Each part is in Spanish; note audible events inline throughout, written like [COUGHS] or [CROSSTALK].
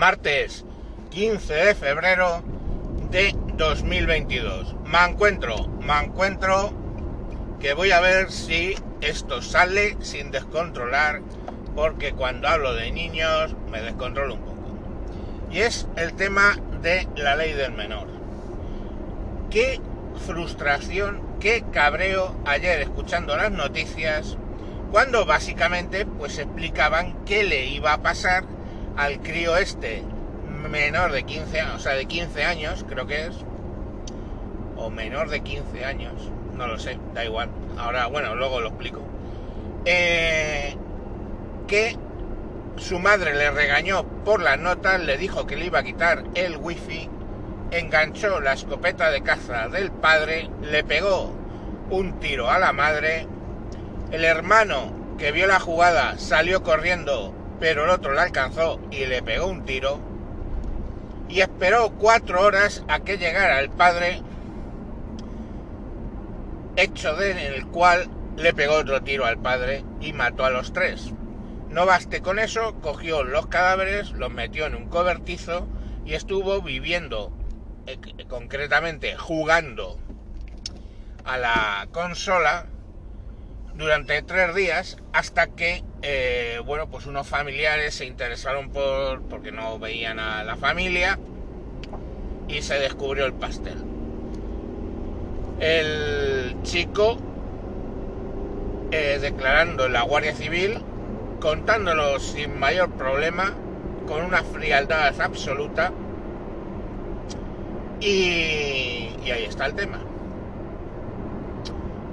martes 15 de febrero de 2022. Me encuentro, me encuentro que voy a ver si esto sale sin descontrolar, porque cuando hablo de niños me descontrolo un poco. Y es el tema de la ley del menor. Qué frustración, qué cabreo ayer escuchando las noticias, cuando básicamente pues explicaban qué le iba a pasar al crío este menor de 15 años, o sea, de 15 años, creo que es, o menor de 15 años, no lo sé, da igual. Ahora, bueno, luego lo explico. Eh, que su madre le regañó por las notas, le dijo que le iba a quitar el wifi, enganchó la escopeta de caza del padre, le pegó un tiro a la madre, el hermano que vio la jugada salió corriendo, pero el otro la alcanzó y le pegó un tiro, y esperó cuatro horas a que llegara el padre, hecho de en el cual le pegó otro tiro al padre y mató a los tres. No baste con eso, cogió los cadáveres, los metió en un cobertizo y estuvo viviendo, eh, concretamente jugando a la consola durante tres días hasta que, eh, bueno, pues unos familiares se interesaron por, porque no veían a la familia y se descubrió el pastel. El chico eh, declarando la Guardia Civil, contándolo sin mayor problema, con una frialdad absoluta, y, y ahí está el tema.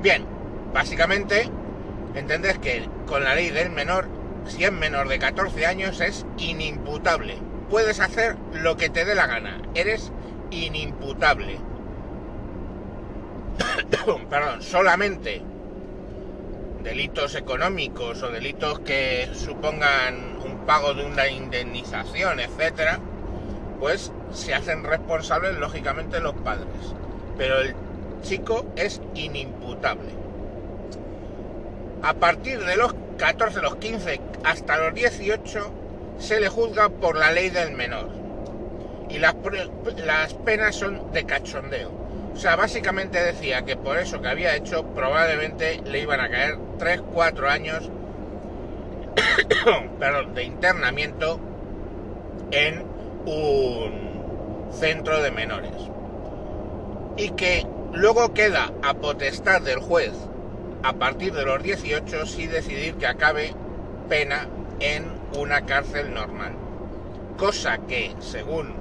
Bien, básicamente, entendés que con la ley del menor, si es menor de 14 años, es inimputable. Puedes hacer lo que te dé la gana, eres inimputable. [COUGHS] Perdón, solamente delitos económicos o delitos que supongan un pago de una indemnización, etcétera, pues se hacen responsables lógicamente los padres. Pero el chico es inimputable. A partir de los 14, los 15 hasta los 18 se le juzga por la ley del menor. Y las, penas son de cachondeo. O sea, básicamente decía que por eso que había hecho probablemente le iban a caer 3, 4 años [COUGHS] de internamiento en un centro de menores. Y que luego queda a potestad del juez a partir de los 18 si decidir que acabe pena en una cárcel normal. Cosa que, según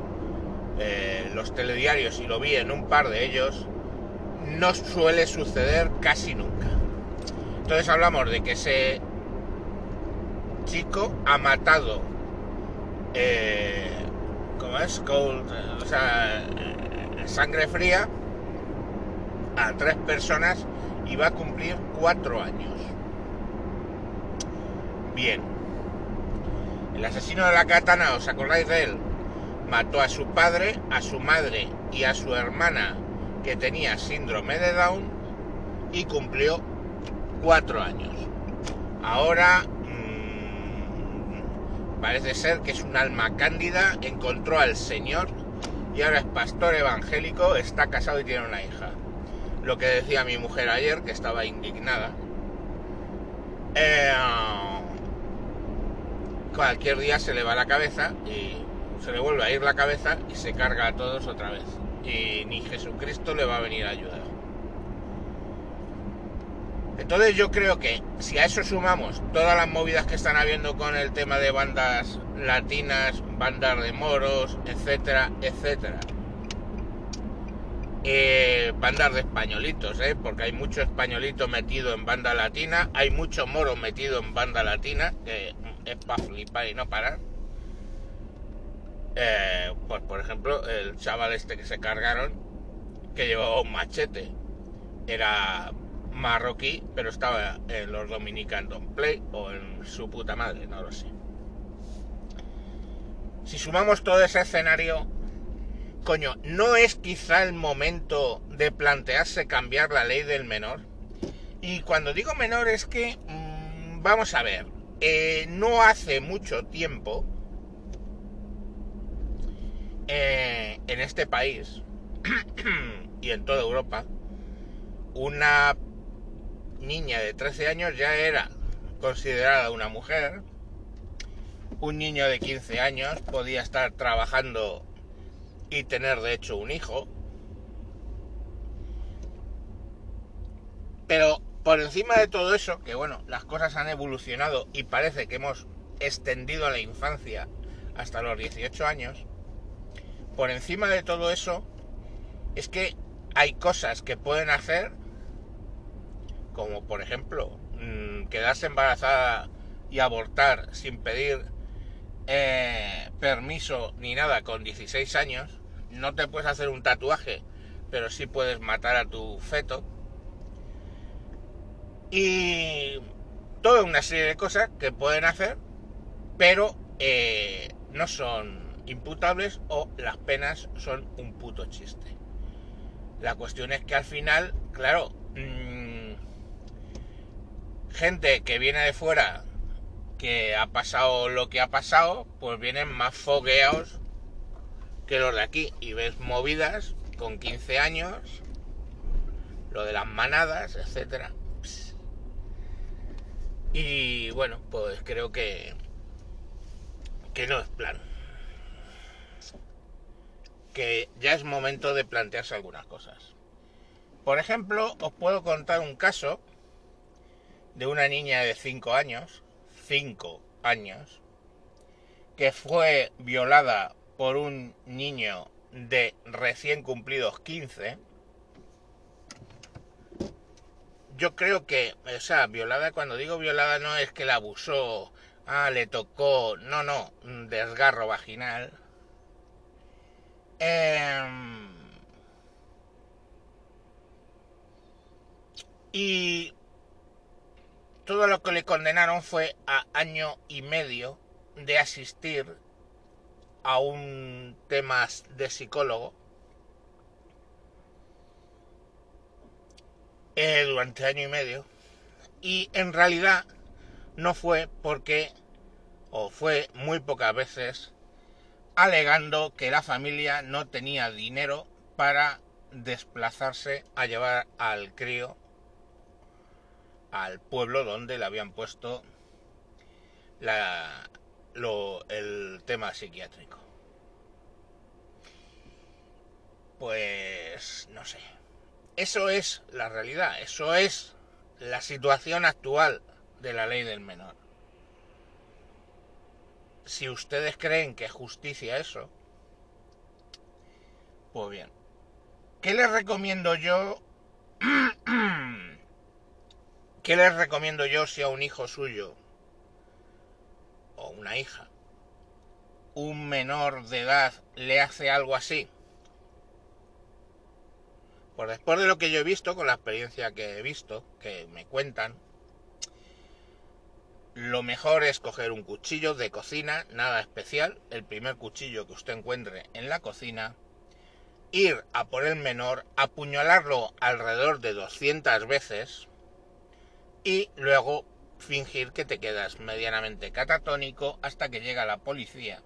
eh, los telediarios, y lo vi en un par de ellos, no suele suceder casi nunca. Entonces hablamos de que ese chico ha matado, eh, como es? Cold, o sea, sangre fría a tres personas y va a cumplir cuatro años. Bien. El asesino de la katana, ¿os acordáis de él? Mató a su padre, a su madre y a su hermana que tenía síndrome de Down y cumplió cuatro años. Ahora mmm, parece ser que es un alma cándida, encontró al Señor y ahora es pastor evangélico, está casado y tiene una hija lo que decía mi mujer ayer, que estaba indignada. Eh, cualquier día se le va la cabeza y se le vuelve a ir la cabeza y se carga a todos otra vez. Y ni Jesucristo le va a venir a ayudar. Entonces yo creo que si a eso sumamos todas las movidas que están habiendo con el tema de bandas latinas, bandas de moros, etcétera, etcétera, eh, bandas de españolitos, ¿eh? porque hay mucho españolito metido en banda latina, hay mucho moro metido en banda latina, que es para flipar y no parar. Eh, pues por ejemplo, el chaval este que se cargaron, que llevaba un machete, era marroquí, pero estaba en los Dominican Don't Play o en su puta madre, no lo sé. Si sumamos todo ese escenario, coño, ¿no es quizá el momento de plantearse cambiar la ley del menor? Y cuando digo menor es que, mmm, vamos a ver, eh, no hace mucho tiempo, eh, en este país [CLEARS THROAT] y en toda Europa, una niña de 13 años ya era considerada una mujer, un niño de 15 años podía estar trabajando y tener de hecho un hijo, pero por encima de todo eso, que bueno, las cosas han evolucionado y parece que hemos extendido la infancia hasta los 18 años, por encima de todo eso, es que hay cosas que pueden hacer, como por ejemplo, mm, quedarse embarazada y abortar sin pedir eh, permiso ni nada con 16 años, no te puedes hacer un tatuaje, pero sí puedes matar a tu feto. Y toda una serie de cosas que pueden hacer, pero eh, no son imputables o las penas son un puto chiste. La cuestión es que al final, claro, mmm, gente que viene de fuera, que ha pasado lo que ha pasado, pues vienen más fogueados que los de aquí. Y ves movidas con 15 años, lo de las manadas, etcétera. Y bueno, pues creo que que no es plan que ya es momento de plantearse algunas cosas. Por ejemplo, os puedo contar un caso de una niña de 5 años, 5 años, que fue violada por un niño de recién cumplidos 15. Yo creo que, o sea, violada, cuando digo violada no es que la abusó, ah, le tocó, no, no, desgarro vaginal Em, y todo lo que le condenaron fue a año y medio de asistir a un tema de psicólogo eh, durante año y medio y en realidad no fue porque o fue muy pocas veces alegando que la familia no tenía dinero para desplazarse a llevar al crío al pueblo donde le habían puesto la, el tema psiquiátrico. Pues no sé. Eso es la realidad, eso es la situación actual de la ley del menor si ustedes creen que es justicia eso, pues bien. ¿Qué les recomiendo yo? [CLEARS THROAT] ¿Qué les recomiendo yo si a un hijo suyo una hija, un menor de edad le hace algo así? Pues después de lo que yo he visto, con la experiencia que he visto, que me cuentan, lo mejor es coger un cuchillo de cocina, nada especial, el primer cuchillo que usted encuentre en la cocina, ir a por el menor, apuñalarlo alrededor de 200 veces y luego fingir que te quedas medianamente catatónico hasta que llega la policía.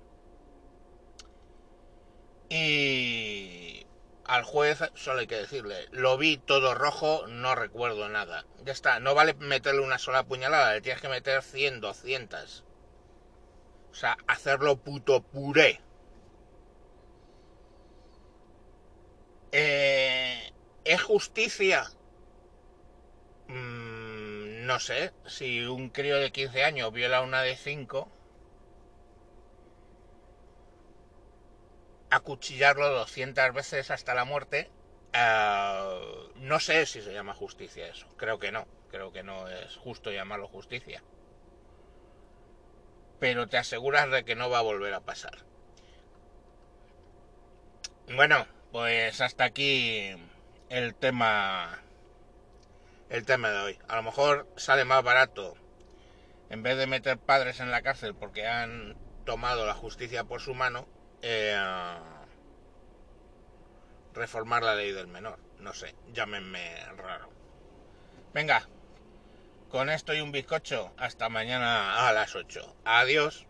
Y al juez solo hay que decirle, lo vi todo rojo, no recuerdo nada. Ya está, no vale meterle una sola puñalada, le tienes que meter 100, 200. O sea, hacerlo puto puré. Eh, ¿Es justicia? No sé, si un crío de 15 años viola una de 5 acuchillarlo 200 veces hasta la muerte, eh, no sé si se llama justicia eso. Creo que no. Creo que no es justo llamarlo justicia. Pero te aseguras de que no va a volver a pasar. Bueno, pues hasta aquí el tema el tema de hoy. A lo mejor sale más barato en vez de meter padres en la cárcel porque han tomado la justicia por su mano, eh, reformar la ley del menor. No sé, llámenme raro. Venga, con esto y un bizcocho, hasta mañana a las 8. Adiós.